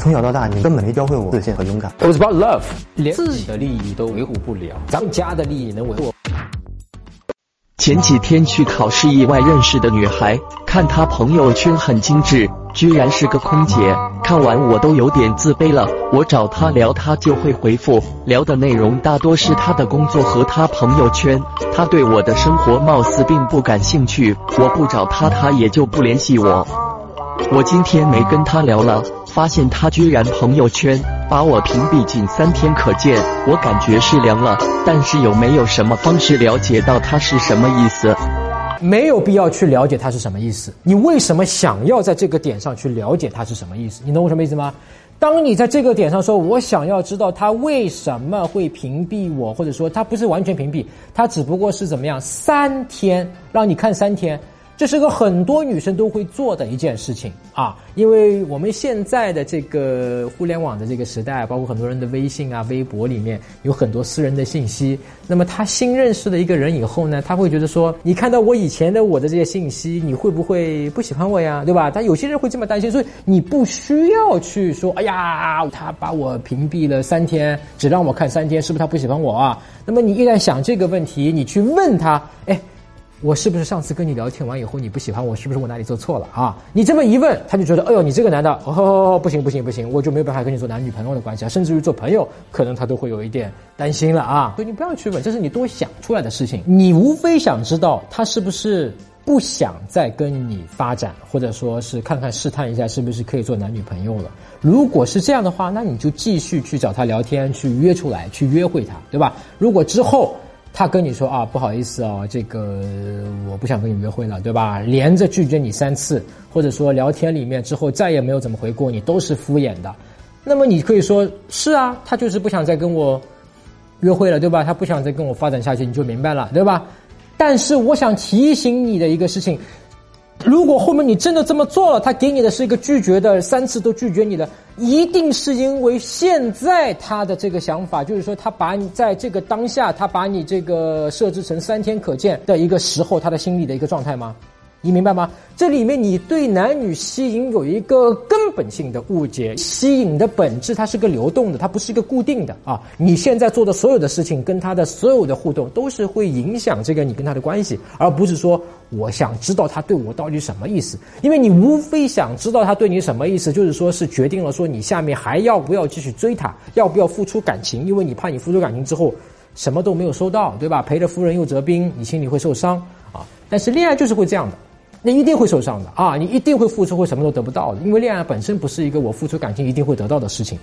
从小到大，你根本没教会我自信和勇敢。It was about love，连自己的利益都维护不了，咱们家的利益能维护？前几天去考试意外认识的女孩，看她朋友圈很精致，居然是个空姐。看完我都有点自卑了。我找她聊，她就会回复，聊的内容大多是她的工作和她朋友圈。她对我的生活貌似并不感兴趣，我不找她，她也就不联系我。我今天没跟他聊了，发现他居然朋友圈把我屏蔽仅三天可见，我感觉是凉了。但是有没有什么方式了解到他是什么意思？没有必要去了解它是什么意思。你为什么想要在这个点上去了解它是什么意思？你懂我什么意思吗？当你在这个点上说，我想要知道他为什么会屏蔽我，或者说他不是完全屏蔽，他只不过是怎么样，三天让你看三天。这是个很多女生都会做的一件事情啊，因为我们现在的这个互联网的这个时代，包括很多人的微信啊、微博里面有很多私人的信息。那么他新认识了一个人以后呢，他会觉得说，你看到我以前的我的这些信息，你会不会不喜欢我呀？对吧？但有些人会这么担心，所以你不需要去说，哎呀，他把我屏蔽了三天，只让我看三天，是不是他不喜欢我啊？那么你一旦想这个问题，你去问他，哎。我是不是上次跟你聊天完以后你不喜欢我？是不是我哪里做错了啊？你这么一问，他就觉得，哎呦，你这个男的，哦，不行不行不行，我就没有办法跟你做男女朋友的关系啊，甚至于做朋友，可能他都会有一点担心了啊。所以你不要去问，这是你多想出来的事情。你无非想知道他是不是不想再跟你发展，或者说是看看试探一下是不是可以做男女朋友了。如果是这样的话，那你就继续去找他聊天，去约出来，去约会他，对吧？如果之后。他跟你说啊，不好意思啊，这个我不想跟你约会了，对吧？连着拒绝你三次，或者说聊天里面之后再也没有怎么回过你，都是敷衍的。那么你可以说是啊，他就是不想再跟我约会了，对吧？他不想再跟我发展下去，你就明白了，对吧？但是我想提醒你的一个事情。如果后面你真的这么做了，他给你的是一个拒绝的，三次都拒绝你的，一定是因为现在他的这个想法，就是说他把你在这个当下，他把你这个设置成三天可见的一个时候，他的心理的一个状态吗？你明白吗？这里面你对男女吸引有一个根本性的误解，吸引的本质它是个流动的，它不是一个固定的啊。你现在做的所有的事情，跟他的所有的互动，都是会影响这个你跟他的关系，而不是说我想知道他对我到底什么意思。因为你无非想知道他对你什么意思，就是说是决定了说你下面还要不要继续追他，要不要付出感情，因为你怕你付出感情之后什么都没有收到，对吧？陪着夫人又折兵，你心里会受伤啊。但是恋爱就是会这样的。那一定会受伤的啊！你一定会付出，会什么都得不到的，因为恋爱本身不是一个我付出感情一定会得到的事情。